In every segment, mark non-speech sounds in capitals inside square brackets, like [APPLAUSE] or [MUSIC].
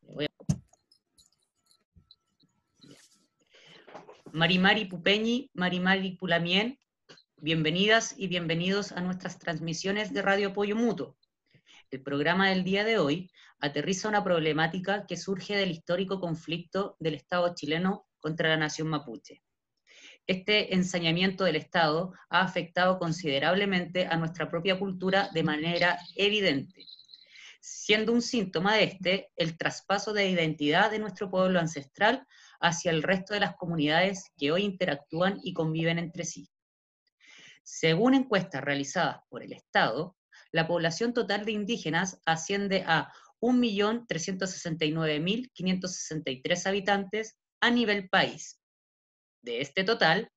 Voy a- Marimari Pupeñi, Marimari Pulamien, bienvenidas y bienvenidos a nuestras transmisiones de Radio Apoyo Mutuo. El programa del día de hoy aterriza una problemática que surge del histórico conflicto del Estado chileno contra la nación mapuche. Este ensañamiento del Estado ha afectado considerablemente a nuestra propia cultura de manera evidente, siendo un síntoma de este el traspaso de identidad de nuestro pueblo ancestral hacia el resto de las comunidades que hoy interactúan y conviven entre sí. Según encuestas realizadas por el Estado, la población total de indígenas asciende a 1.369.563 habitantes a nivel país. De este total,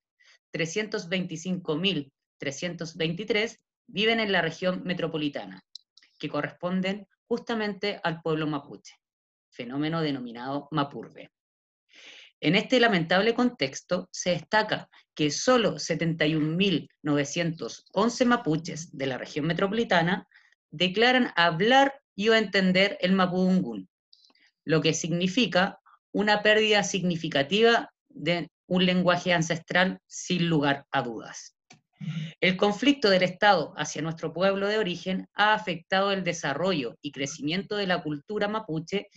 325.323 viven en la región metropolitana, que corresponden justamente al pueblo mapuche, fenómeno denominado Mapurbe. En este lamentable contexto se destaca que solo 71.911 mapuches de la región metropolitana declaran hablar y o entender el mapudungún, lo que significa una pérdida significativa de un lenguaje ancestral sin lugar a dudas. El conflicto del Estado hacia nuestro pueblo de origen ha afectado el desarrollo y crecimiento de la cultura mapuche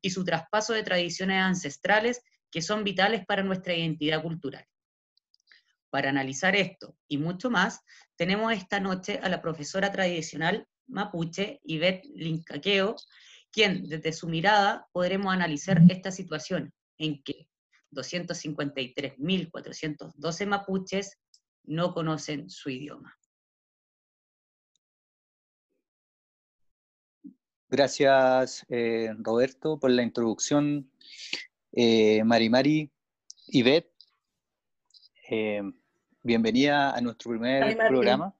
y su traspaso de tradiciones ancestrales que son vitales para nuestra identidad cultural. Para analizar esto y mucho más, tenemos esta noche a la profesora tradicional mapuche, Ivette Lincaqueo, quien desde su mirada podremos analizar esta situación en que 253.412 mapuches no conocen su idioma. Gracias, eh, Roberto, por la introducción. Eh, Marimari Ivette, eh, bienvenida a nuestro primer Marimari. programa.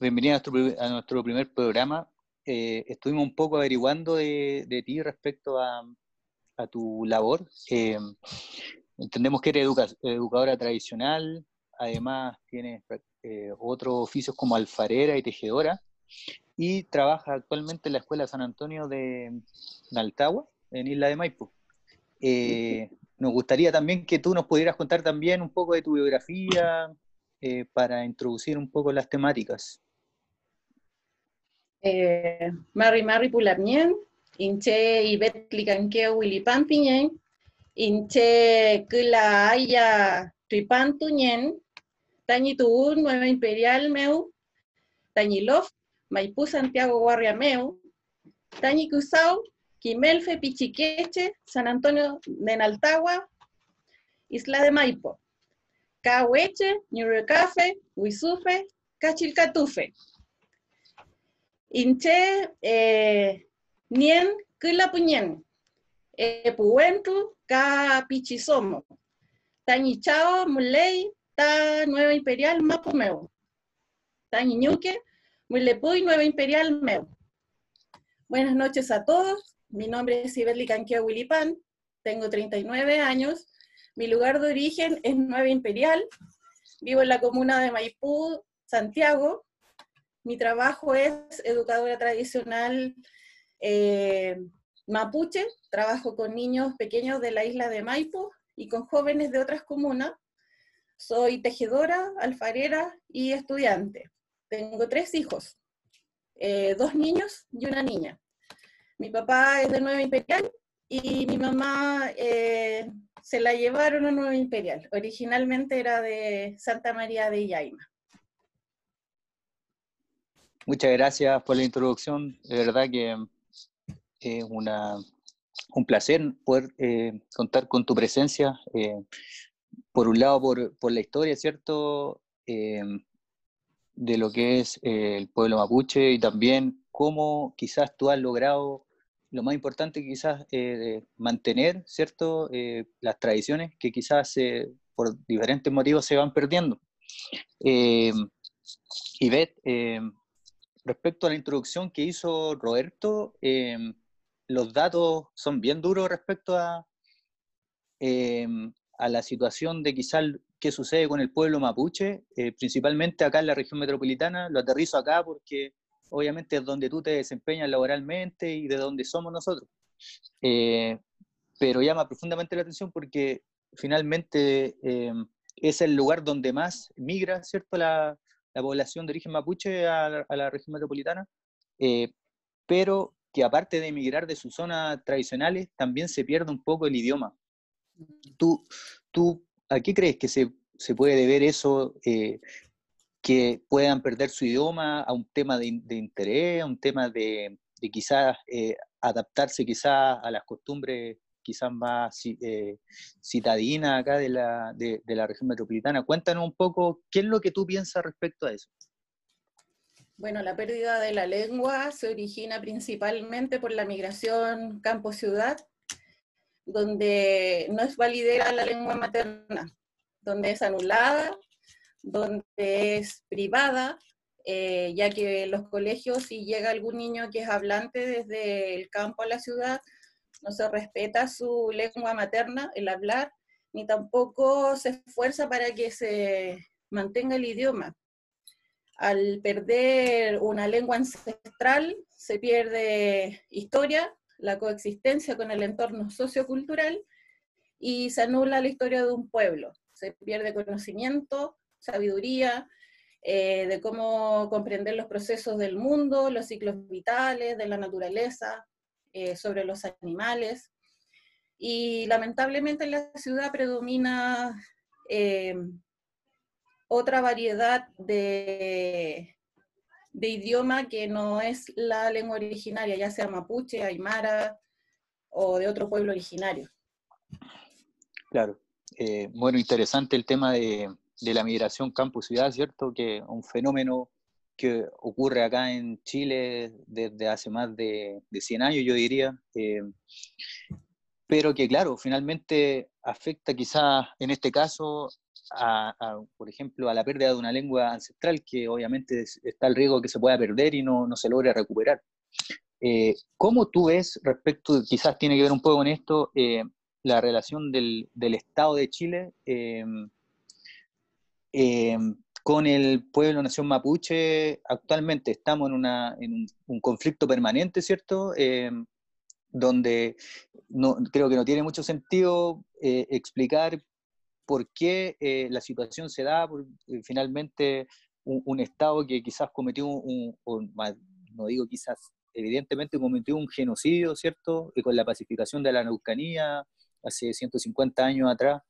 Bienvenida a nuestro, a nuestro primer programa. Eh, estuvimos un poco averiguando de, de ti respecto a, a tu labor. Eh, entendemos que eres educa- educadora tradicional, además tienes eh, otros oficios como alfarera y tejedora y trabaja actualmente en la Escuela San Antonio de Naltagua, en Isla de Maipo. Eh, nos gustaría también que tú nos pudieras contar también un poco de tu biografía eh, para introducir un poco las temáticas. Eh, Mari Mari Pulamien, Inche Ibet Licanqueo Wilipan Piñen, Inche Kila Aya Tuipan Tuñen, Tañi Tuun Nueva Imperial Meu, Tañi Lof, Maipú Santiago Guarria Meu, Tañi Cusau, Quimelfe Pichiqueche, San Antonio de Naltagua, Isla de Maipo, Cahueche, Ñurecafe, Huizufe, Cachilcatufe. Inche eh, nien kila puñen. E puentu ka ta nueva imperial mapumeu. Tañi ñuque mulepuy nueva imperial meu. Buenas noches a todos. Mi nombre es Ibetli Canqueo Willipan. Tengo 39 años. Mi lugar de origen es Nueva Imperial. Vivo en la comuna de Maipú, Santiago. Mi trabajo es educadora tradicional eh, mapuche. Trabajo con niños pequeños de la isla de Maipo y con jóvenes de otras comunas. Soy tejedora, alfarera y estudiante. Tengo tres hijos, eh, dos niños y una niña. Mi papá es de Nueva Imperial y mi mamá eh, se la llevaron a Nueva Imperial. Originalmente era de Santa María de Yaima. Muchas gracias por la introducción. De verdad que es una, un placer poder eh, contar con tu presencia. eh, por un lado, por, por la historia, ¿cierto? Eh, de lo que es eh, el pueblo mapuche y también cómo quizás tú has logrado lo más importante quizás eh, mantener, ¿cierto? Las tradiciones que quizás por diferentes motivos se van perdiendo. Eh, Ivette, respecto a la introducción que hizo Roberto, los datos son bien duros respecto a, a la situación de quizás qué sucede con el pueblo mapuche, eh, principalmente acá en la región metropolitana. Lo aterrizo acá porque obviamente es donde tú te desempeñas laboralmente y de donde somos nosotros. Eh, pero llama profundamente la atención porque finalmente eh, es el lugar donde más migra, ¿cierto?, la, la población de origen mapuche a la, región metropolitana, eh, pero que aparte de emigrar de sus zonas tradicionales, también se pierde un poco el idioma. ¿Tú, tú a qué crees que se, se puede deber eso, eh, que puedan perder su idioma a un tema de, interés, a un tema de, de quizás eh, adaptarse quizás a las costumbres quizás más eh, citadina acá de la, de, la región metropolitana. Cuéntanos un poco, ¿qué es lo que tú piensas respecto a eso? Bueno, la pérdida de la lengua se origina principalmente por la migración campo-ciudad, donde no es validera la lengua materna, donde es anulada, donde es privada, eh, ya que los colegios, si llega algún niño que es hablante desde el campo a la ciudad, no se respeta su lengua materna, el hablar, ni tampoco se esfuerza para que se mantenga el idioma. Al perder una lengua ancestral, se pierde historia, la coexistencia con el entorno sociocultural y se anula la historia de un pueblo. Se pierde conocimiento, sabiduría, eh, de cómo comprender los procesos del mundo, los ciclos vitales, de la naturaleza, eh, sobre los animales. Y lamentablemente en la ciudad predomina eh, otra variedad de, de idioma que no es la lengua originaria, ya sea mapuche, aymara o de otro pueblo originario. Claro. Eh, bueno, interesante el tema de, de la migración campo-ciudad, ¿cierto? Que un fenómeno que ocurre acá en Chile desde hace más de, 100 años, yo diría, eh, pero que claro, finalmente afecta quizás en este caso, a, por ejemplo, a la pérdida de una lengua ancestral, que obviamente está el riesgo de que se pueda perder y no, no se logre recuperar. Eh, ¿Cómo tú ves respecto, quizás tiene que ver un poco con esto, eh, la relación del, del, Estado de Chile con el pueblo nación mapuche, actualmente estamos en, una, en un, conflicto permanente, ¿cierto? Eh, donde no, creo que no tiene mucho sentido eh, explicar por qué eh, la situación se da, por, finalmente un, Estado que quizás cometió un, no digo quizás, evidentemente cometió un genocidio, ¿cierto? con la pacificación de la Neucanía hace 150 años atrás.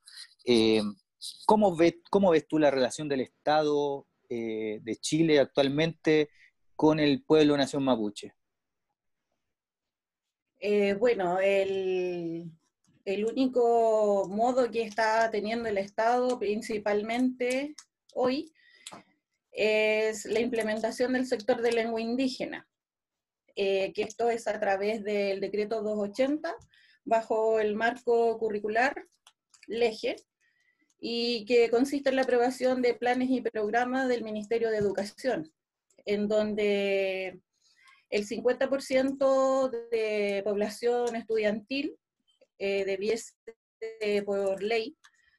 ¿Cómo ves, ¿Cómo ves tú la relación del Estado eh, de Chile actualmente con el pueblo nación mapuche? Eh, bueno, el, el, único modo que está teniendo el Estado principalmente hoy es la implementación del sector de lengua indígena, eh, que esto es a través del decreto 280 bajo el marco curricular LEGE, y que consiste en la aprobación de planes y programas del Ministerio de Educación, en donde el 50% de población estudiantil eh, debiese, por ley,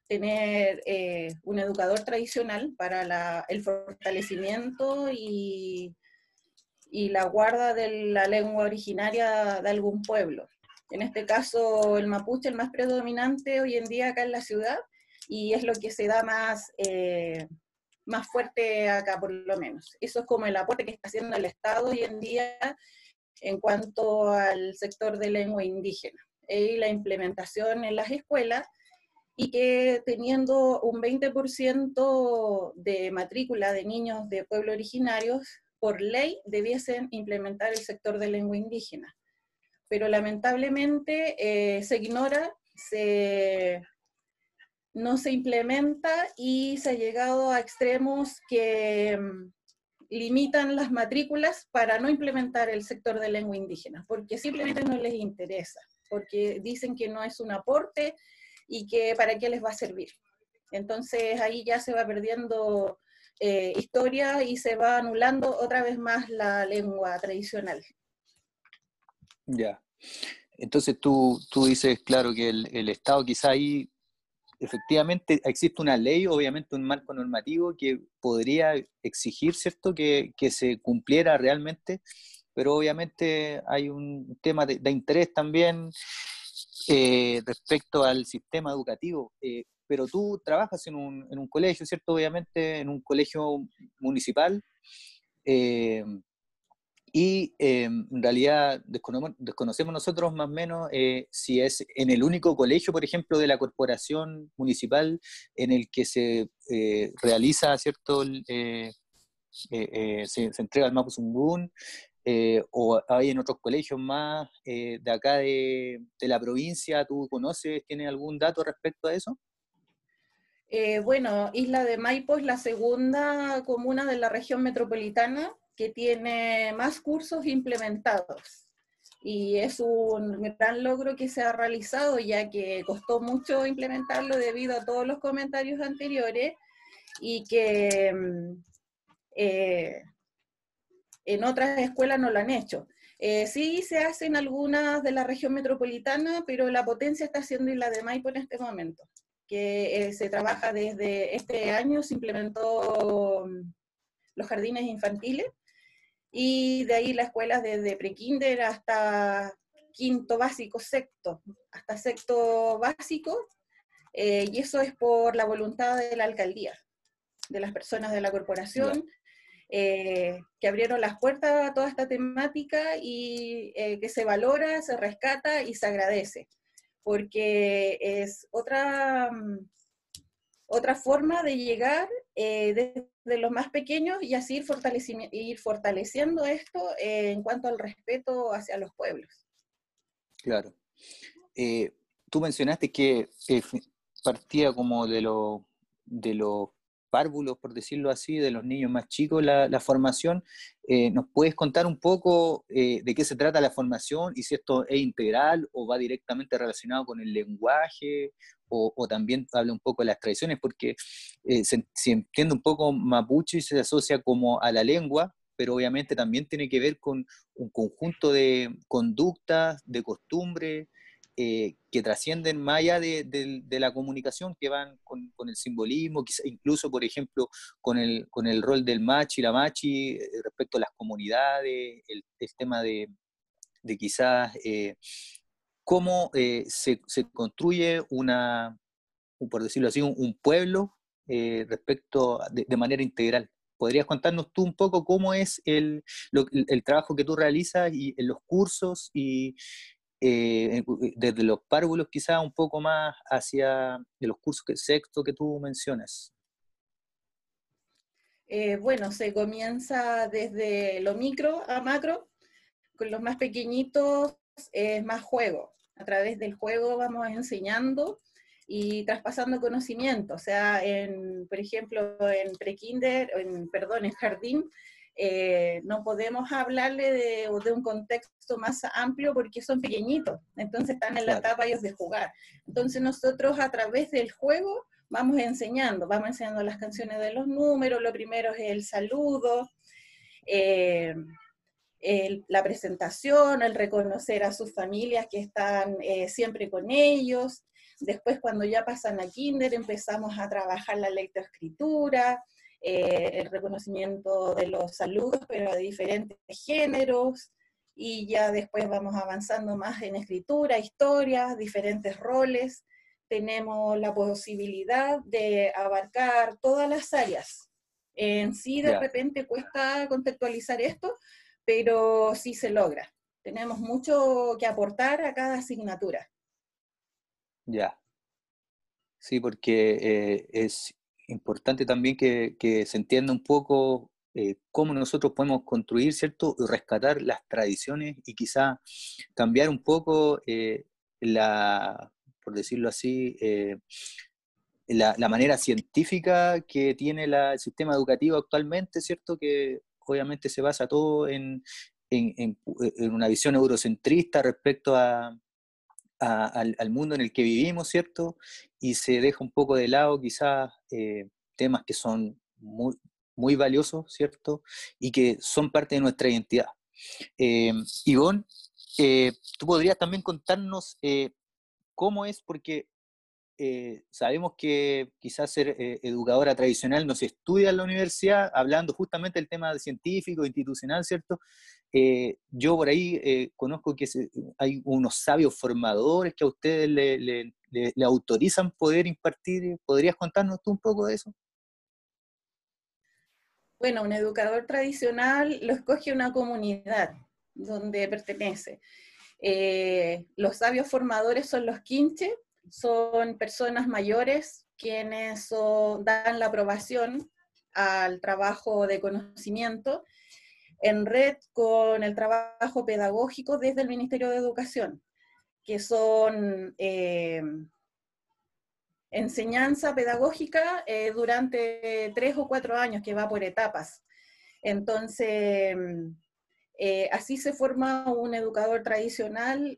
tener eh, un educador tradicional para el fortalecimiento y, la guarda de la lengua originaria de algún pueblo. En este caso, el mapuche, el más predominante hoy en día acá en la ciudad, y es lo que se da más, eh, más fuerte acá por lo menos. Eso es como el aporte que está haciendo el Estado hoy en día en cuanto al sector de lengua indígena y la implementación en las escuelas y que teniendo un 20% de matrícula de niños de pueblos originarios, por ley debiesen implementar el sector de lengua indígena. Pero lamentablemente eh, se ignora, se no se implementa y se ha llegado a extremos que mm, limitan las matrículas para no implementar el sector de lengua indígena, porque simplemente no les interesa, porque dicen que no es un aporte y que para qué les va a servir. Entonces ahí ya se va perdiendo eh, historia y se va anulando otra vez más la lengua tradicional. Ya. Entonces tú, tú dices, claro, que el, el Estado quizá ahí efectivamente existe una ley, obviamente un marco normativo que podría exigir, ¿cierto?, que, que se cumpliera realmente, pero obviamente hay un tema de, interés también eh, respecto al sistema educativo. Eh, pero tú trabajas en un, en un, colegio, ¿cierto? Obviamente en un colegio municipal. Eh, y en realidad desconocemos, nosotros más o menos si es en el único colegio, por ejemplo, de la corporación municipal en el que se realiza, ¿cierto? Se, entrega el Mapuzungún, o hay en otros colegios más de acá de, de, la provincia, ¿tú conoces, tienes algún dato respecto a eso? bueno, Isla de Maipo es la segunda comuna de la región metropolitana que tiene más cursos implementados. Y es un gran logro que se ha realizado, ya que costó mucho implementarlo debido a todos los comentarios anteriores y que mm, eh, en otras escuelas no lo han hecho. Eh, sí se hace en algunas de la región metropolitana, pero la potencia está siendo la de Maipo en este momento, que eh, se trabaja desde este año, se implementó mm, los jardines infantiles y de ahí las escuelas desde prekinder hasta quinto básico, sexto, hasta sexto básico, eh, y eso es por la voluntad de la alcaldía, de las personas de la corporación, eh, que abrieron las puertas a toda esta temática y eh, que se valora, se rescata y se agradece, porque es otra, mm, otra forma de llegar desde de los más pequeños y así ir, fortaleciendo esto eh, en cuanto al respeto hacia los pueblos. Claro. Eh, tú mencionaste que eh, partía como de, lo, de los párvulos, por decirlo así, de los niños más chicos, la, formación. ¿Nos puedes contar un poco de qué se trata la formación y si esto es integral o va directamente relacionado con el lenguaje o, también habla un poco de las tradiciones, porque eh, si entiende un poco mapuche se asocia como a la lengua, pero obviamente también tiene que ver con un conjunto de conductas, de costumbres, eh, que trascienden más allá de, la comunicación, que van con, el simbolismo, incluso, por ejemplo, con el, con el rol del machi la machi eh, respecto a las comunidades, el, tema de, quizás cómo eh, se, construye una, por decirlo así, un, pueblo respecto de, manera integral. ¿Podrías contarnos tú un poco cómo es el, el trabajo que tú realizas y en los cursos y eh, desde los párvulos quizás un poco más hacia los cursos que, sexto que tú mencionas? bueno, se comienza desde lo micro a macro, con los más pequeñitos es más juego a través del juego vamos enseñando y traspasando conocimiento. O sea, en, por ejemplo, en prekinder, en, perdón, en jardín, eh, no podemos hablarle de, de, un contexto más amplio porque son pequeñitos, entonces están en la etapa ellos de jugar. Entonces nosotros a través del juego vamos enseñando, vamos enseñando las canciones de los números, lo primero es el saludo, eh, la presentación, el reconocer a sus familias que están eh, siempre con ellos. Después, cuando ya pasan a kinder, empezamos a trabajar la lectoescritura, eh, el reconocimiento de los saludos, pero de diferentes géneros. Y ya después vamos avanzando más en escritura, historia, diferentes roles. Tenemos la posibilidad de abarcar todas las áreas. En sí, de repente cuesta contextualizar esto, pero sí se logra. Tenemos mucho que aportar a cada asignatura. Ya. Sí, porque eh, es importante también que, se entienda un poco eh, cómo nosotros podemos construir, ¿cierto? Y rescatar las tradiciones y quizá cambiar un poco eh, la, por decirlo así, la, manera científica que tiene el sistema educativo actualmente, ¿cierto? Que obviamente se basa todo en, una visión eurocentrista respecto a, al, mundo en el que vivimos, ¿cierto? Y se deja un poco de lado quizás eh, temas que son muy, muy valiosos, ¿cierto? Y que son parte de nuestra identidad. Eh, Ivonne, eh, tú podrías también contarnos cómo es, porque eh, sabemos que quizás ser eh, educadora tradicional no se estudia en la universidad, hablando justamente del tema científico, institucional, ¿cierto? Eh, yo por ahí conozco que hay unos sabios formadores que a ustedes le, autorizan poder impartir. ¿Podrías contarnos tú un poco de eso? Bueno, un educador tradicional lo escoge una comunidad donde pertenece. los sabios formadores son los quinches, son personas mayores quienes dan la aprobación al trabajo de conocimiento en red con el trabajo pedagógico desde el Ministerio de Educación, que son eh, enseñanza pedagógica eh, durante tres o cuatro años, que va por etapas. Entonces, eh, así se forma un educador tradicional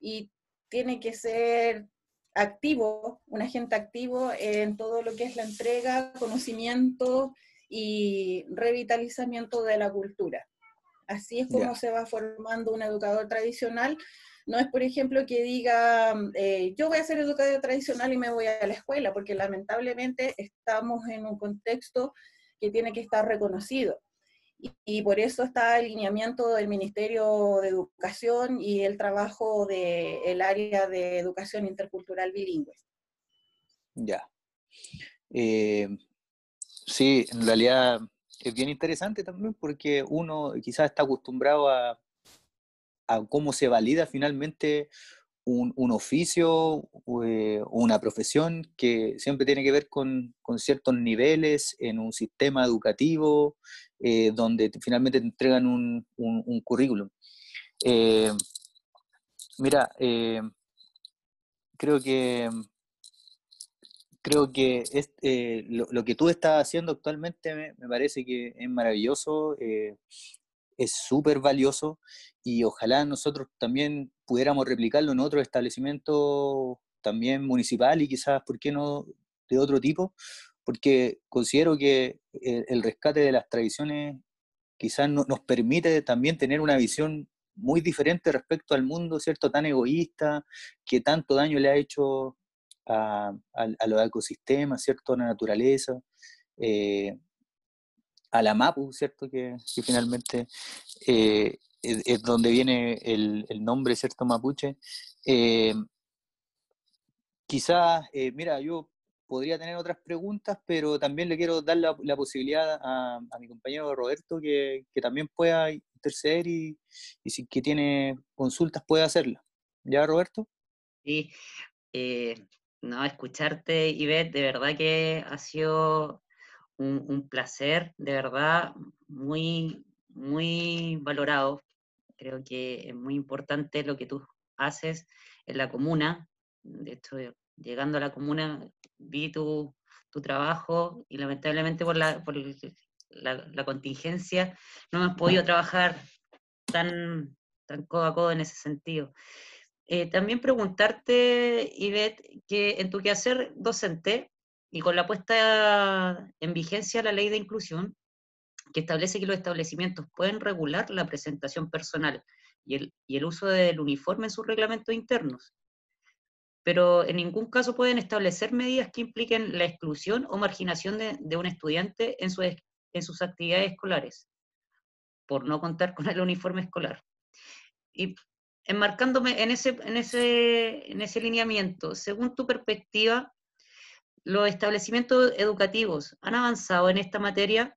y tiene que ser activo, un agente activo en todo lo que es la entrega, conocimiento y revitalizamiento de la cultura. Así es como se va formando un educador tradicional. No es, por ejemplo, que diga, eh, yo voy a ser educador tradicional y me voy a la escuela, porque lamentablemente estamos en un contexto que tiene que estar reconocido y, por eso está el alineamiento del Ministerio de Educación y el trabajo del área de educación intercultural bilingüe. Ya. Eh, sí, en realidad es bien interesante también porque uno quizás está acostumbrado a, cómo se valida finalmente un, oficio, eh, una profesión que siempre tiene que ver con, con ciertos niveles en un sistema educativo, eh, donde finalmente te entregan un, un, currículum. Eh, mira, creo que creo que es, lo, lo, que tú estás haciendo actualmente me, parece que es maravilloso, es súper valioso y ojalá nosotros también pudiéramos replicarlo en otro establecimiento también municipal y quizás, ¿por qué no de otro tipo? Porque considero que el, rescate de las tradiciones quizás nos permite también tener una visión muy diferente respecto al mundo, ¿cierto? Tan egoísta, que tanto daño le ha hecho a, los ecosistemas, ¿cierto? A la naturaleza. Eh, a la MAPU, ¿cierto? Que, finalmente eh, es, donde viene el, nombre, ¿cierto? Mapuche. Eh, quizás, eh, mira, yo podría tener otras preguntas, pero también le quiero dar la, posibilidad a, mi compañero Roberto que, también pueda interceder y, si que tiene consultas puede hacerla. ¿Ya, Roberto? Sí, no, escucharte, Ivette, de verdad que ha sido un, placer, de verdad, muy, muy valorado. Creo que es muy importante lo que tú haces en la comuna. De hecho, llegando a la comuna, vi tu, tu trabajo y lamentablemente por, la, por la, contingencia no hemos podido trabajar tan, tan codo a codo en ese sentido. Eh, también preguntarte, Ivette, que en tu quehacer docente, y con la puesta en vigencia la ley de inclusión, que establece que los establecimientos pueden regular la presentación personal y el, y el uso del uniforme en sus reglamentos internos, pero en ningún caso pueden establecer medidas que impliquen la exclusión o marginación de, de un estudiante en, su, en sus actividades escolares, por no contar con el uniforme escolar. Y enmarcándome en ese, en ese, en ese lineamiento, según tu perspectiva, ¿Los establecimientos educativos han avanzado en esta materia?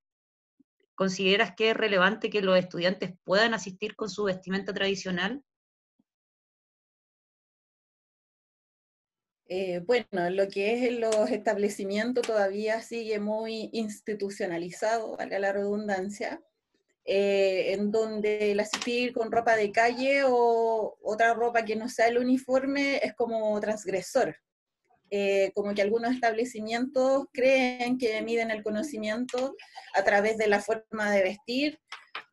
¿Consideras que es relevante que los estudiantes puedan asistir con su vestimenta tradicional? Eh, bueno, lo que es los establecimientos todavía sigue muy institucionalizado, valga la redundancia, eh, en donde el asistir con ropa de calle o otra ropa que no sea el uniforme es como transgresor. Eh, como que algunos establecimientos creen que miden el conocimiento a través de la forma de vestir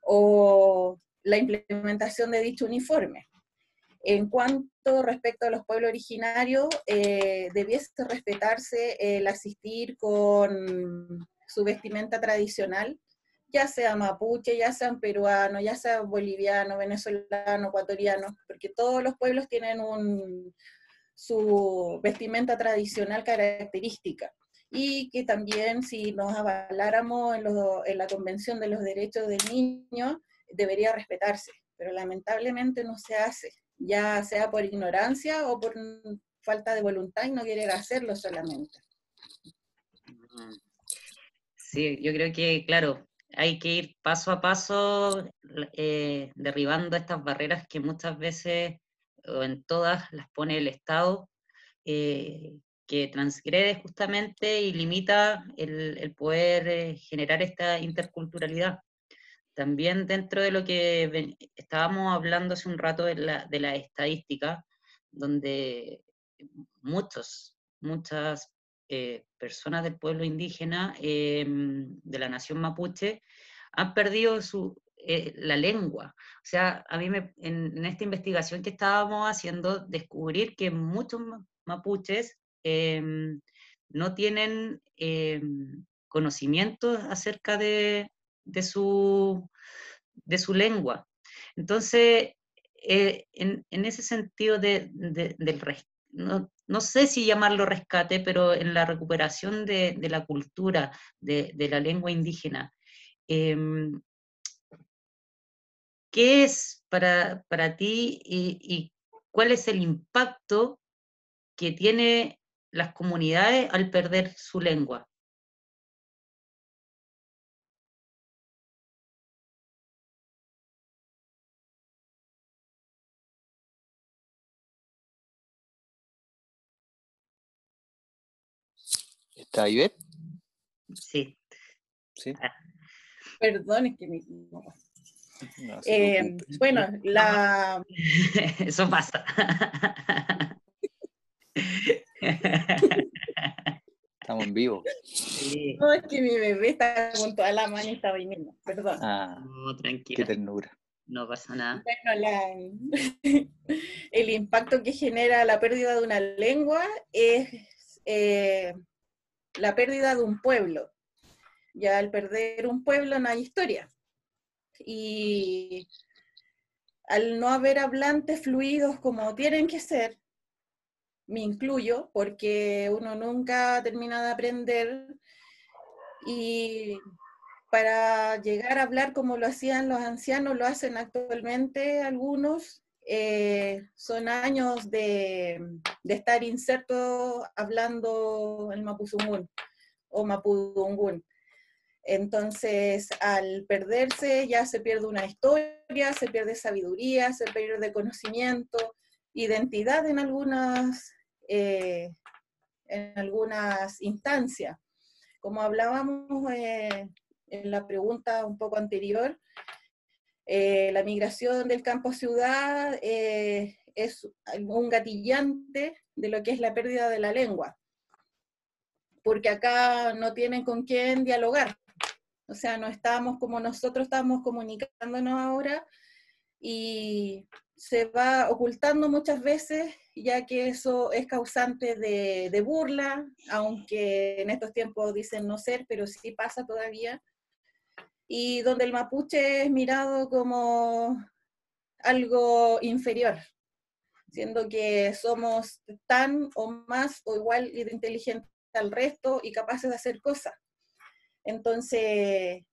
o la implementación de dicho uniforme. En cuanto respecto a los pueblos originarios, eh, debiese respetarse el asistir con su vestimenta tradicional, ya sea mapuche, ya sea peruano, ya sea boliviano, venezolano, ecuatoriano, porque todos los pueblos tienen un, su vestimenta tradicional característica y que también si nos avaláramos en, en, la Convención de los Derechos del Niño, debería respetarse, pero lamentablemente no se hace, ya sea por ignorancia o por falta de voluntad y no querer hacerlo solamente. Sí, yo creo que, claro, hay que ir paso a paso eh, derribando estas barreras que muchas veces, o en todas, las pone el Estado, eh, que transgrede justamente y limita el, poder eh, generar esta interculturalidad. También dentro de lo que estábamos hablando hace un rato de la, de la estadística, donde muchos, muchas eh, personas del pueblo indígena em, de la nación mapuche han perdido su, eh, la lengua. O sea, a mí me, en, esta investigación que estábamos haciendo, descubrir que muchos mapuches no tienen conocimientos acerca de, de, su, de su lengua. Entonces, eh, en, en, ese sentido de, del no, no, sé si llamarlo rescate, pero en la recuperación de, la cultura, de, la lengua indígena. Em, ¿Qué es para, ti y, cuál es el impacto que tiene las comunidades al perder su lengua? ¿Está ahí Sí. Sí. Ah. Perdón, es que mi... Eh, bueno, la... [LAUGHS] Eso pasa. Estamos en vivo. No, es que mi bebé está con toda la mano y está viniendo. Perdón. Ah, no, tranquila. Qué ternura. No pasa nada. Bueno, la, [LAUGHS] el impacto que genera la pérdida de una lengua es eh, la pérdida de un pueblo. Ya al perder un pueblo no hay historia. Y al no haber hablantes fluidos como tienen que ser, me incluyo, porque uno nunca termina de aprender y para llegar a hablar como lo hacían los ancianos, lo hacen actualmente algunos, eh, son años de, estar inserto hablando el mapuzungún o mapudungún. Entonces, al perderse, ya se pierde una historia, se pierde sabiduría, se pierde conocimiento, identidad en algunas, eh, en algunas instancias. Como hablábamos eh, en la pregunta un poco anterior, eh, la migración del campo a ciudad eh, es un gatillante de lo que es la pérdida de la lengua, porque acá no tienen con quién dialogar. O sea, no estamos como nosotros estamos comunicándonos ahora y se va ocultando muchas veces, ya que eso es causante de, de burla, aunque en estos tiempos dicen no ser, pero sí pasa todavía y donde el mapuche es mirado como algo inferior, siendo que somos tan o más o igual de inteligentes al resto y capaces de hacer cosas. Entonces,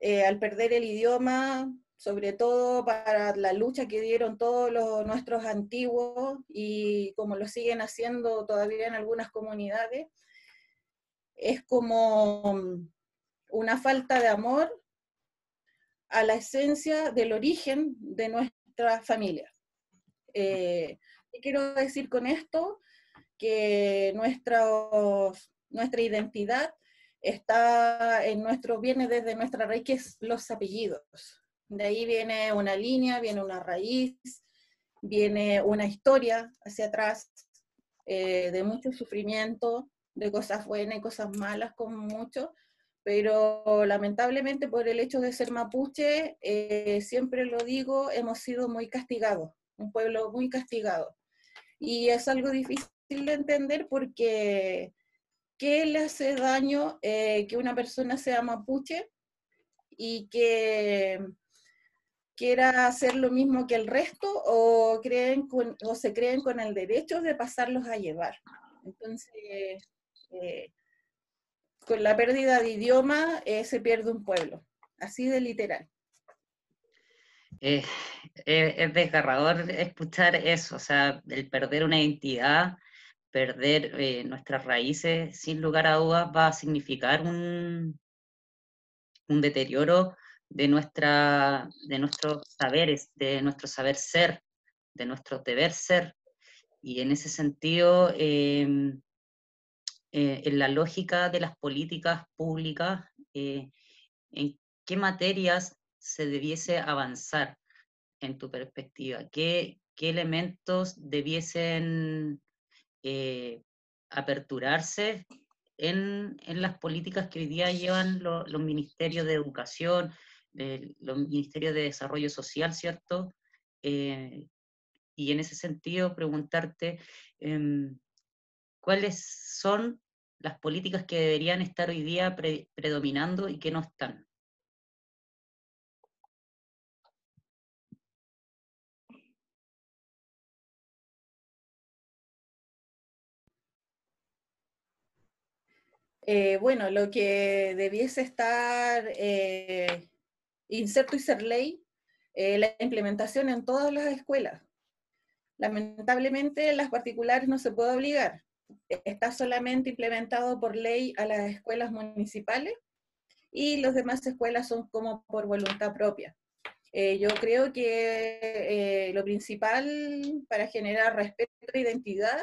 eh, al perder el idioma, sobre todo para la lucha que dieron todos los, nuestros antiguos y como lo siguen haciendo todavía en algunas comunidades, es como una falta de amor a la esencia del origen de nuestra familia. Eh, ¿Qué quiero decir con esto? Que nuestra identidad está en nuestro, viene desde nuestra raíz, que es los apellidos. De ahí viene una línea, viene una raíz, viene una historia hacia atrás eh, de mucho sufrimiento, de cosas buenas y cosas malas, como mucho, pero lamentablemente por el hecho de ser mapuche, eh, siempre lo digo, hemos sido muy castigados, un pueblo muy castigado. Y es algo difícil de entender porque ¿qué le hace daño eh, que una persona sea mapuche y que quiera hacer lo mismo que el resto o, creen o se creen con el derecho de pasarlos a llevar. Entonces, eh, con la pérdida de idioma eh, se pierde un pueblo, así de literal. es desgarrador escuchar eso, o sea, el perder una identidad, perder eh, nuestras raíces, sin lugar a dudas, va a significar un, un deterioro de, nuestra, de nuestros saberes, de nuestro saber ser, de nuestro deber ser. Y en ese sentido, em, eh, en la lógica de las políticas públicas, eh, ¿en qué materias se debiese avanzar en tu perspectiva? ¿Qué, qué elementos debiesen eh, aperturarse en, en, las políticas que hoy día llevan los ministerios de educación, los ministerios de desarrollo social, ¿cierto? y en ese sentido, preguntarte, em, cuáles son las políticas que deberían estar hoy día predominando y que no están. Eh, bueno, lo que debiese estar eh, inserto y ser ley, eh, la implementación en todas las escuelas. Lamentablemente, las particulares no se puede obligar está solamente implementado por ley a las escuelas municipales y las demás escuelas son como por voluntad propia. Eh, yo creo que eh, lo principal para generar respeto e identidad,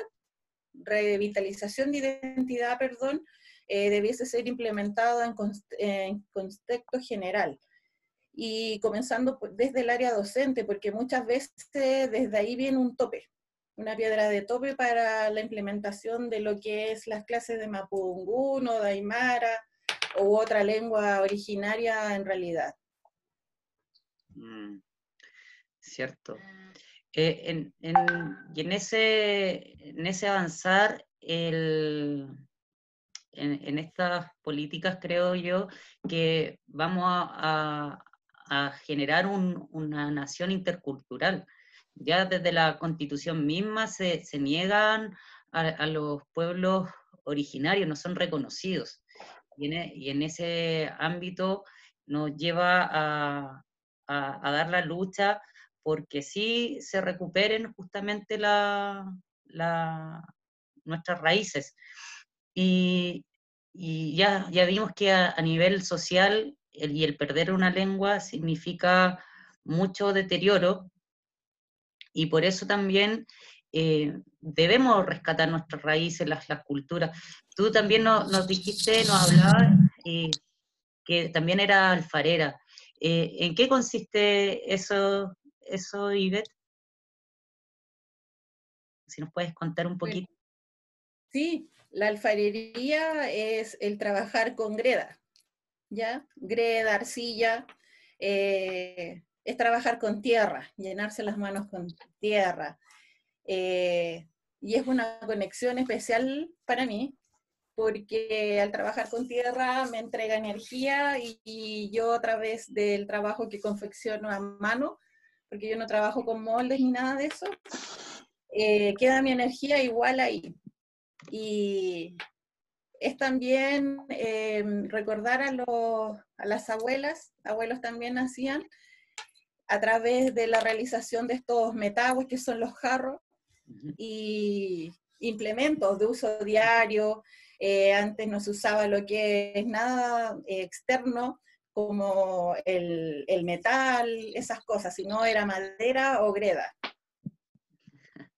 revitalización de identidad, perdón, eh, debiese ser implementado en, en, contexto general. Y comenzando desde el área docente, porque muchas veces desde ahí viene un tope una piedra de tope para la implementación de lo que es las clases de Mapudungun o Daimara u otra lengua originaria en realidad. Mm, cierto. Eh, y en ese, en ese avanzar, en, estas políticas creo yo que vamos a, generar una nación intercultural ya desde la constitución misma se, niegan a, los pueblos originarios, no son reconocidos. Y en, e, ese ámbito nos lleva a, dar la lucha porque sí se recuperen justamente la, nuestras raíces. Y, ya, ya vimos que a, nivel social y el perder una lengua significa mucho deterioro y por eso también eh, debemos rescatar nuestras raíces, las, las culturas. Tú también nos, dijiste, nos hablabas eh, que también era alfarera. Eh, ¿En qué consiste eso, eso, Ivette? Si nos puedes contar un poquito. Sí, la alfarería es el trabajar con greda, ¿ya? Greda, arcilla, es trabajar con tierra, llenarse las manos con tierra. Eh, y es una conexión especial para mí, porque al trabajar con tierra me entrega energía y, yo a través del trabajo que confecciono a mano, porque yo no trabajo con moldes ni nada de eso, eh, queda mi energía igual ahí. Y es también eh, recordar a, los, a las abuelas, abuelos también hacían, a través de la realización de estos metagües, que son los jarros, y implementos de uso diario. Eh, antes no se usaba lo que es nada externo, como el, metal, esas cosas, sino era madera o greda. [LAUGHS]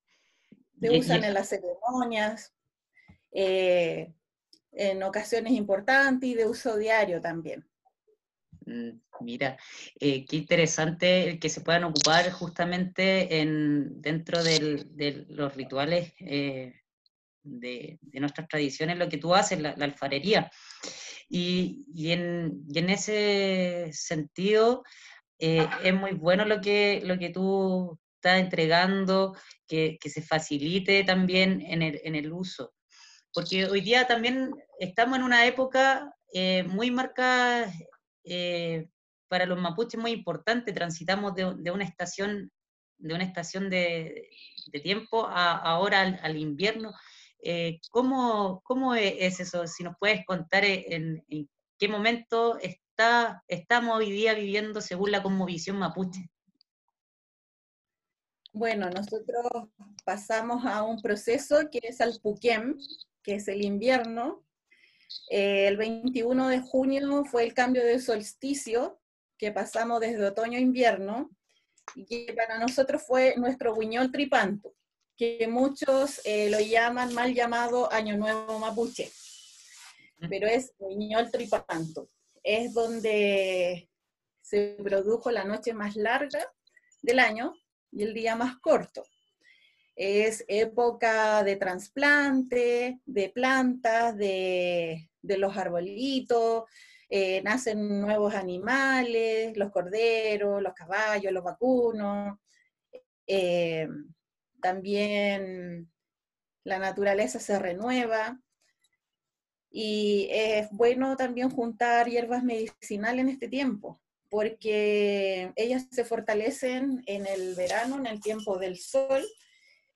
Se usan en las ceremonias, eh, en ocasiones importantes y de uso diario también. Mm, mira, eh, qué interesante que se puedan ocupar justamente en, dentro de los rituales eh, de, nuestras tradiciones, lo que tú haces, la, alfarería. Y, en, ese sentido, eh, es muy bueno lo que, lo que tú estás entregando, que, se facilite también en el, en el uso. Porque hoy día también estamos en una época muy marcada eh, para los mapuches muy importante, transitamos de, una estación de una estación de, tiempo a, ahora al, invierno. Eh, ¿cómo, ¿cómo, es eso? Si nos puedes contar en, qué momento está, estamos hoy día viviendo según la cosmovisión mapuche. Bueno, nosotros pasamos a un proceso que es al Puquem, que es el invierno. Eh, el 21 de junio fue el cambio de solsticio, que pasamos desde otoño a invierno, y que para nosotros fue nuestro guiñol tripanto, que muchos eh, lo llaman mal llamado Año Nuevo Mapuche, pero es guiñol tripanto. Es donde se produjo la noche más larga del año y el día más corto. Es época de trasplante, de plantas, de, los arbolitos, eh, nacen nuevos animales, los corderos, los caballos, los vacunos. Eh, también la naturaleza se renueva. Y es bueno también juntar hierbas medicinales en este tiempo porque ellas se fortalecen en el verano, en el tiempo del sol,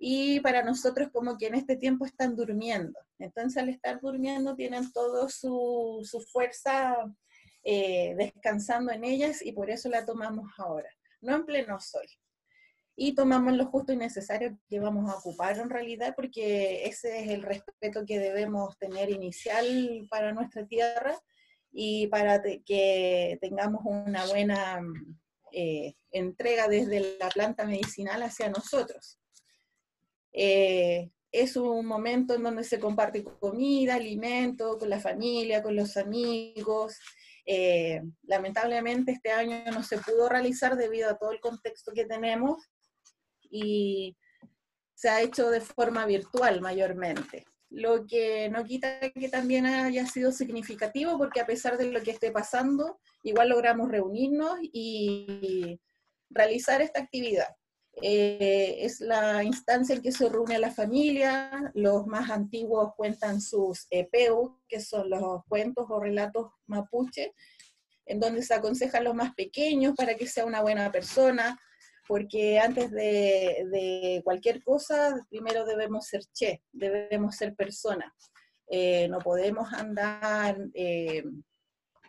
y para nosotros como que en este tiempo están durmiendo. Entonces al estar durmiendo tienen toda su, fuerza eh, descansando en ellas y por eso la tomamos ahora, no en pleno sol. Y tomamos lo justo y necesario que vamos a ocupar en realidad, porque ese es el respeto que debemos tener inicial para nuestra tierra y para que tengamos una buena eh, entrega desde la planta medicinal hacia nosotros. Eh, es un momento en donde se comparte comida, alimento, con la familia, con los amigos. Eh, lamentablemente este año no se pudo realizar debido a todo el contexto que tenemos y se ha hecho de forma virtual mayormente lo que no quita que también haya sido significativo, porque a pesar de lo que esté pasando, igual logramos reunirnos y realizar esta actividad. Eh, es la instancia en que se reúne la familia, los más antiguos cuentan sus EPU, que son los cuentos o relatos mapuche, en donde se aconsejan los más pequeños para que sea una buena persona, porque antes de, cualquier cosa, primero debemos ser che, debemos ser personas. Eh, no podemos andar eh,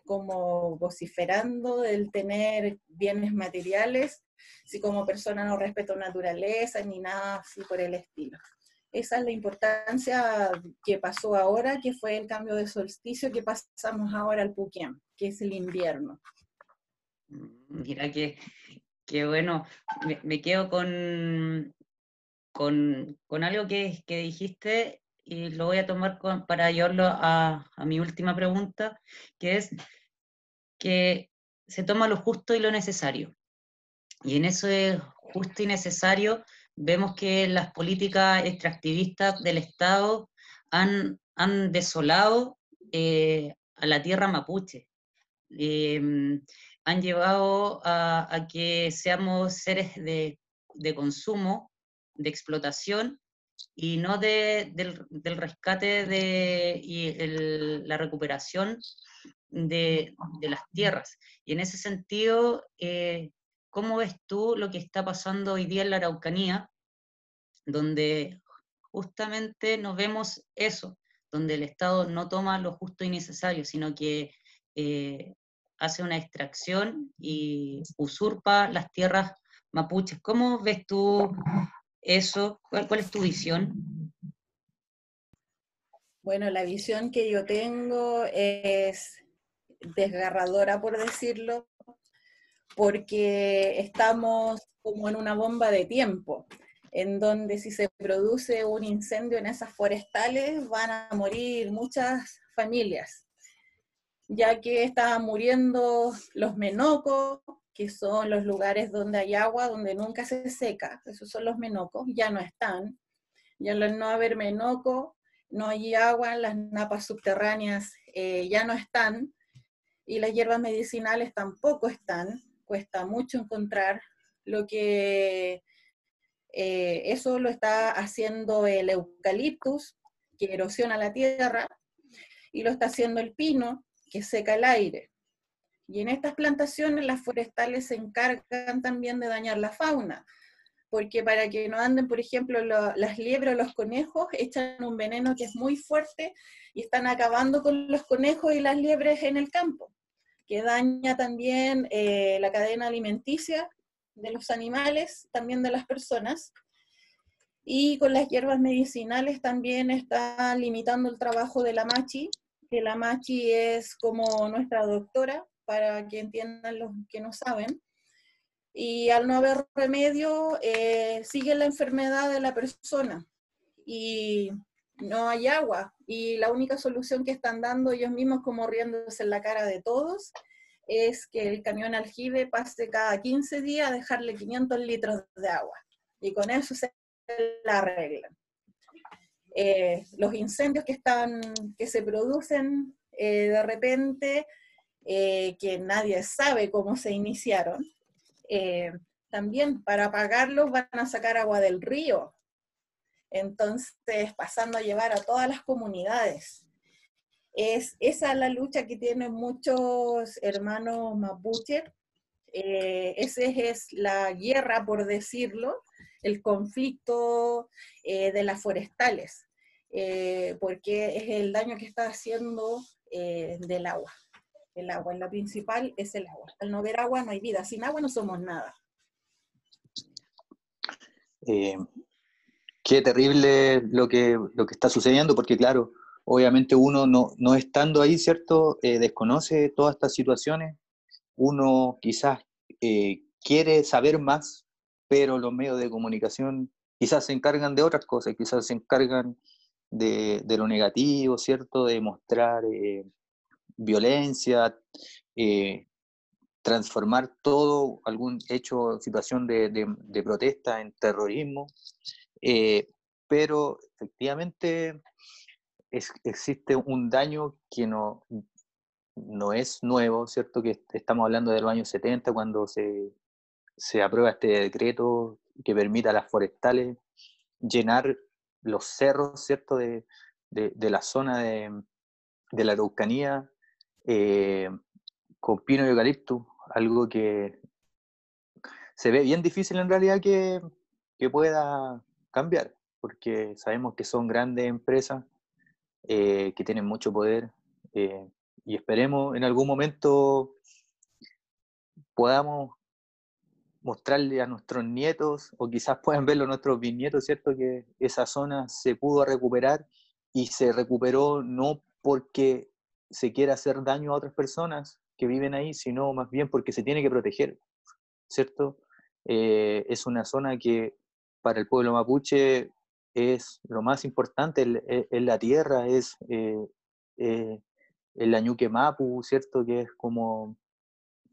como vociferando del tener bienes materiales si como persona no respeto naturaleza ni nada así por el estilo. Esa es la importancia que pasó ahora, que fue el cambio de solsticio, que pasamos ahora al Puquiam, que es el invierno. Mira que que bueno, me, quedo con, con, algo que, que, dijiste y lo voy a tomar para llevarlo a, mi última pregunta, que es que se toma lo justo y lo necesario. Y en eso de justo y necesario vemos que las políticas extractivistas del Estado han, han desolado eh, a la tierra mapuche. Em, han llevado a, que seamos seres de, consumo, de explotación y no de, del, rescate de, y la recuperación de, las tierras. Y en ese sentido, eh, ¿cómo ves tú lo que está pasando hoy día en la Araucanía, donde justamente nos vemos eso, donde el Estado no toma lo justo y necesario, sino que eh, hace una extracción y usurpa las tierras mapuches. ¿Cómo ves tú eso? ¿Cuál, es tu visión? Bueno, la visión que yo tengo es desgarradora, por decirlo, porque estamos como en una bomba de tiempo, en donde si se produce un incendio en esas forestales van a morir muchas familias ya que estaban muriendo los menocos, que son los lugares donde hay agua, donde nunca se seca, esos son los menocos, ya no están. Ya al no haber menoco, no hay agua, las napas subterráneas eh, ya no están, y las hierbas medicinales tampoco están, cuesta mucho encontrar, lo que eh, eso lo está haciendo el eucaliptus, que erosiona la tierra, y lo está haciendo el pino, que seca el aire. Y en estas plantaciones las forestales se encargan también de dañar la fauna, porque para que no anden, por ejemplo, las liebres o los conejos, echan un veneno que es muy fuerte y están acabando con los conejos y las liebres en el campo, que daña también eh, la cadena alimenticia de los animales, también de las personas. Y con las hierbas medicinales también está limitando el trabajo de la machi, que la machi es como nuestra doctora, para que entiendan los que no saben. Y al no haber remedio, eh, sigue la enfermedad de la persona y no hay agua. Y la única solución que están dando ellos mismos, como riéndose en la cara de todos, es que el camión aljibe pase cada 15 días a dejarle 500 litros de agua. Y con eso se la arreglan. Eh, los incendios que, están, que se producen eh, de repente, eh, que nadie sabe cómo se iniciaron, también para apagarlos van a sacar agua del río. Entonces, pasando a llevar a todas las comunidades. Es esa la lucha que tienen muchos hermanos mapuche. esa es la guerra, por decirlo, el conflicto eh, de las forestales, eh, porque es el daño que está haciendo eh, del agua. El agua, la principal es el agua. Al no haber agua no hay vida, sin agua no somos nada. Qué terrible lo que, lo que está sucediendo, porque claro, obviamente uno no, no estando ahí, ¿cierto? desconoce todas estas situaciones, uno quizás quiere saber más, pero los medios de comunicación quizás se encargan de otras cosas, quizás se encargan de, lo negativo, ¿cierto? De mostrar eh, violencia, eh, transformar todo algún hecho, situación de, protesta en terrorismo, eh, pero efectivamente existe un daño que no, no es nuevo, ¿cierto? Que estamos hablando de los años 70, cuando se se aprueba este decreto que permita a las forestales llenar los cerros, ¿cierto?, de, la zona de, la Araucanía eh, con pino y eucalipto, algo que se ve bien difícil en realidad que, pueda cambiar, porque sabemos que son grandes empresas eh, que tienen mucho poder eh, y esperemos en algún momento podamos mostrarle a nuestros nietos, o quizás puedan verlo nuestros bisnietos, ¿cierto? Que esa zona se pudo recuperar y se recuperó no porque se quiera hacer daño a otras personas que viven ahí, sino más bien porque se tiene que proteger, ¿cierto? Eh, es una zona que para el pueblo mapuche es lo más importante, es, la tierra, es eh, eh, el añuque mapu, ¿cierto? Que es como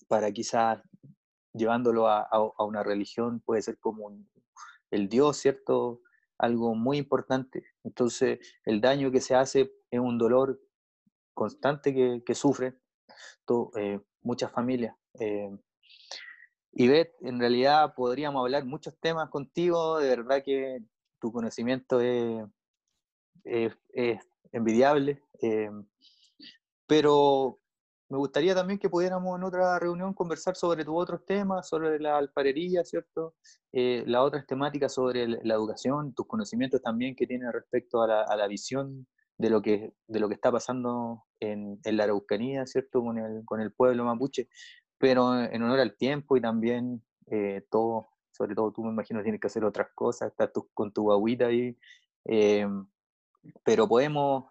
para quizás llevándolo a, una religión puede ser como el Dios, ¿cierto? Algo muy importante. Entonces, el daño que se hace es un dolor constante que, que sufren eh, muchas familias. Beth, en realidad podríamos hablar muchos temas contigo, de verdad que tu conocimiento es, envidiable, eh, pero me gustaría también que pudiéramos en otra reunión conversar sobre tus otros temas, sobre la alfarería, ¿cierto? Eh, las otras temáticas sobre la educación, tus conocimientos también que tienes respecto a la, visión de lo, que, está pasando en, la Araucanía, ¿cierto? Con el pueblo mapuche, pero en honor al tiempo y también eh, todo, sobre todo tú me imagino tienes que hacer otras cosas, estás con tu agüita ahí, eh, pero podemos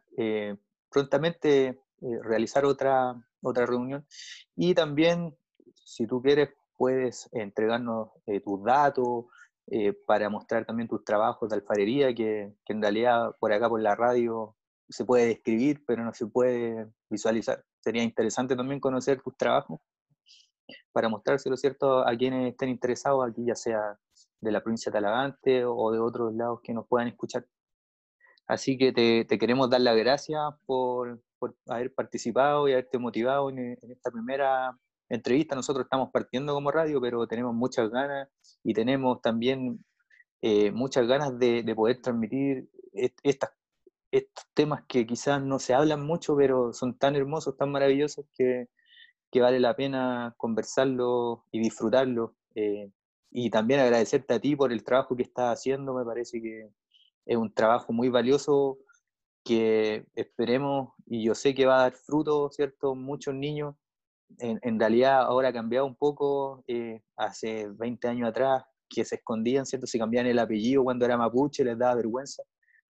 prontamente realizar otra, otra reunión. Y también, si tú quieres, puedes entregarnos eh, tus datos eh, para mostrar también tus trabajos de alfarería, que, en realidad por acá por la radio se puede describir, pero no se puede visualizar. Sería interesante también conocer tus trabajos para mostrárselo, ¿cierto?, a quienes estén interesados aquí, ya sea de la provincia de Talagante o de otros lados que nos puedan escuchar. Así que te, te queremos dar las gracias por, por haber participado y haberte motivado en, esta primera entrevista. Nosotros estamos partiendo como radio, pero tenemos muchas ganas y tenemos también eh, muchas ganas de, poder transmitir estas, estos temas que quizás no se hablan mucho, pero son tan hermosos, tan maravillosos que, que vale la pena conversarlo y disfrutarlo. Eh, y también agradecerte a ti por el trabajo que estás haciendo, me parece que es un trabajo muy valioso que esperemos y yo sé que va a dar fruto, ¿cierto? Muchos niños, en, realidad ahora ha cambiado un poco, eh, hace 20 años atrás, que se escondían, ¿cierto? Se cambiaban el apellido cuando era mapuche, les daba vergüenza,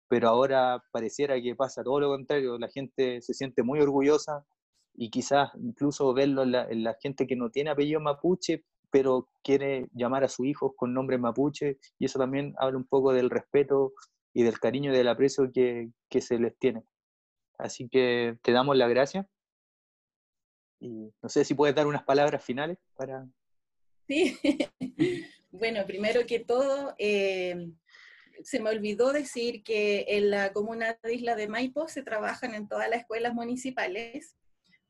pero ahora pareciera que pasa todo lo contrario, la gente se siente muy orgullosa y quizás incluso verlo en la, gente que no tiene apellido mapuche, pero quiere llamar a sus hijos con nombre mapuche, y eso también habla un poco del respeto y del cariño y del aprecio que, que se les tiene. Así que te damos las gracias. Y no sé si puedes dar unas palabras finales para... Sí, [LAUGHS] bueno, primero que todo, eh, se me olvidó decir que en la comuna de Isla de Maipo se trabajan en todas las escuelas municipales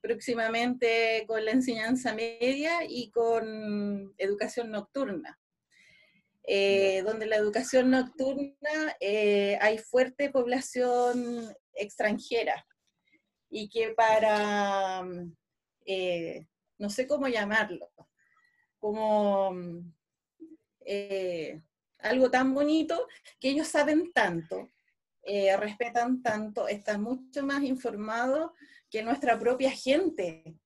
próximamente con la enseñanza media y con educación nocturna. Eh, donde la educación nocturna eh, hay fuerte población extranjera y que para, eh, no sé cómo llamarlo, como algo tan bonito que ellos saben tanto, respetan tanto, están mucho más informados que nuestra propia gente.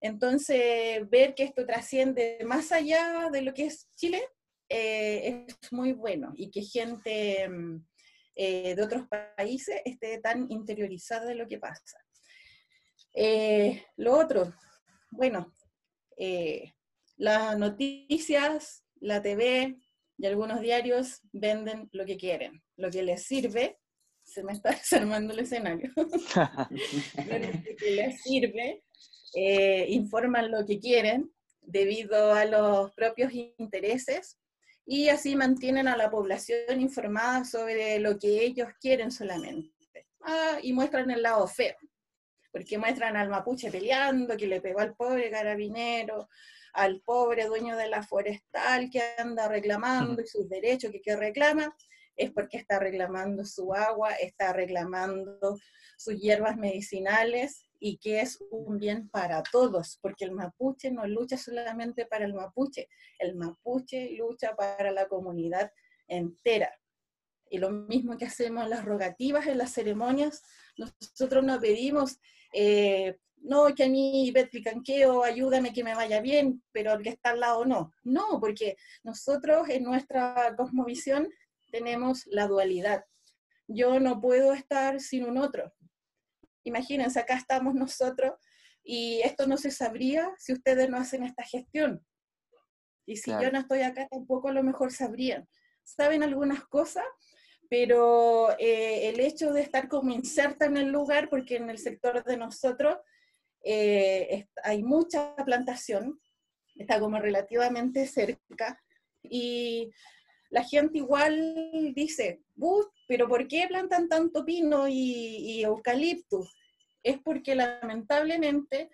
Entonces, ver que esto trasciende más allá de lo que es Chile eh, es muy bueno y que gente mm, eh, de otros países esté tan interiorizada de lo que pasa. Eh, lo otro, bueno, las noticias, la TV y algunos diarios venden lo que quieren, lo que les sirve se me está [LAUGHS] desarmando el escenario. [LAUGHS] que les sirve, eh, informan lo que quieren debido a los propios intereses y así mantienen a la población informada sobre lo que ellos quieren solamente. Ah, y muestran el lado feo, porque muestran al mapuche peleando, que le pegó al pobre carabinero, al pobre dueño de la forestal que anda reclamando y sus derechos que, que reclama, es porque está reclamando su agua, está reclamando sus hierbas medicinales y que es un bien para todos, porque el mapuche no lucha solamente para el mapuche, el mapuche lucha para la comunidad entera. Y lo mismo que hacemos las rogativas en las ceremonias, nosotros no pedimos, eh, no, que a mí Canqueo, ayúdame que me vaya bien, pero el que está al lado no. No, porque nosotros en nuestra cosmovisión tenemos la dualidad. Yo no puedo estar sin un otro. Imagínense, acá estamos nosotros y esto no se sabría si ustedes no hacen esta gestión. Y si yo no estoy acá, tampoco a lo mejor sabrían. Saben algunas cosas, pero eh, el hecho de estar como inserta en el lugar, porque en el sector de nosotros eh, hay mucha plantación, está como relativamente cerca, y la gente igual dice, pero ¿por qué plantan tanto pino y, eucalipto? Es porque lamentablemente,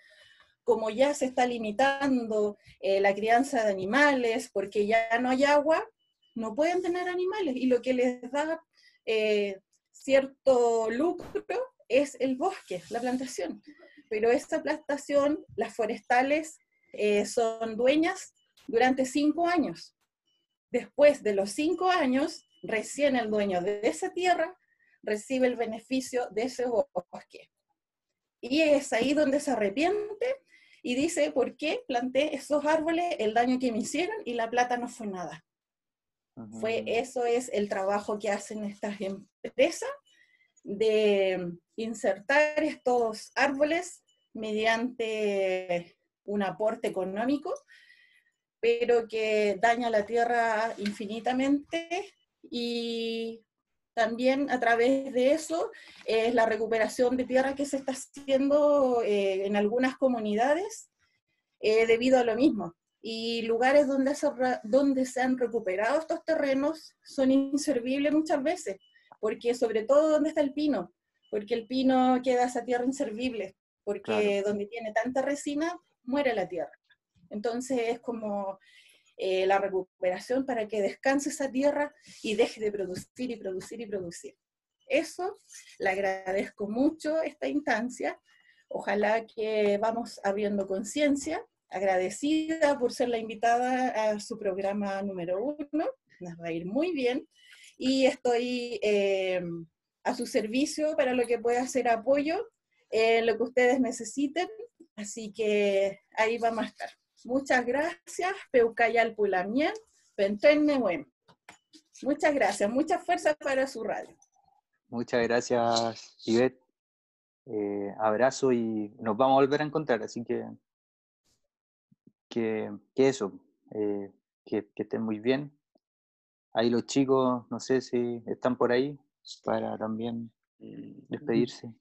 como ya se está limitando eh, la crianza de animales, porque ya no hay agua, no pueden tener animales y lo que les da eh, cierto lucro es el bosque, la plantación. Pero esta plantación, las forestales eh, son dueñas durante cinco años. Después de los cinco años, recién el dueño de esa tierra recibe el beneficio de ese bosque. Y es ahí donde se arrepiente y dice, ¿por qué planté esos árboles, el daño que me hicieron y la plata no fue nada? Fue, eso es el trabajo que hacen estas empresas de insertar estos árboles mediante un aporte económico pero que daña la tierra infinitamente y también a través de eso es la recuperación de tierra que se está haciendo eh, en algunas comunidades eh, debido a lo mismo. Y lugares donde se, donde se han recuperado estos terrenos son inservibles muchas veces, porque sobre todo donde está el pino, porque el pino queda esa tierra inservible, porque donde tiene tanta resina muere la tierra. Entonces es como eh, la recuperación para que descanse esa tierra y deje de producir y producir y producir. Eso le agradezco mucho esta instancia. Ojalá que vamos abriendo conciencia, agradecida por ser la invitada a su programa número uno, nos va a ir muy bien y estoy eh, a su servicio para lo que pueda ser apoyo, en lo que ustedes necesiten, así que ahí vamos a estar. Muchas gracias, Peucayal Pulamien, Pentenne Muchas gracias, mucha fuerza para su radio. Muchas gracias, Ivette. Eh, abrazo y nos vamos a volver a encontrar, así que que, eso, eh, que, que, estén muy bien. Ahí los chicos, no sé si están por ahí para también despedirse.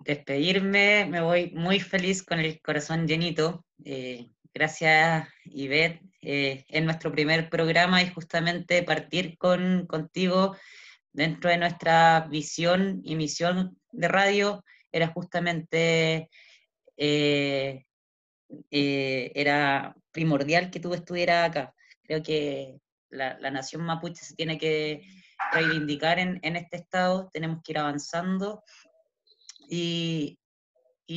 Despedirme, me voy muy feliz con el corazón llenito. Eh, gracias, Ivette. Eh, en nuestro primer programa y justamente partir con, contigo dentro de nuestra visión y misión de radio era justamente, eh, eh, era primordial que tú estuvieras acá. Creo que la, nación mapuche se tiene que reivindicar en, este estado, tenemos que ir avanzando y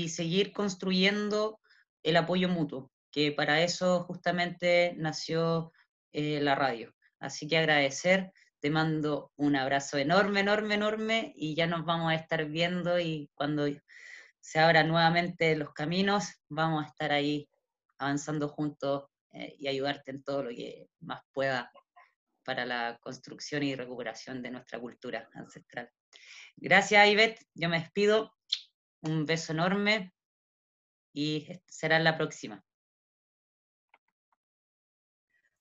seguir construyendo el apoyo mutuo que para eso justamente nació eh, la radio. Así que agradecer, te mando un abrazo enorme, enorme, enorme y ya nos vamos a estar viendo y cuando se abran nuevamente los caminos, vamos a estar ahí avanzando juntos eh, y ayudarte en todo lo que más pueda para la construcción y recuperación de nuestra cultura ancestral. Gracias, Ivette. Yo me despido. Un beso enorme y será la próxima.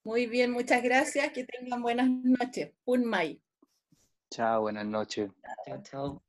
Muy bien, muchas gracias. Que tengan buenas noches. Un May. Chao, buenas noches. Chao, chao.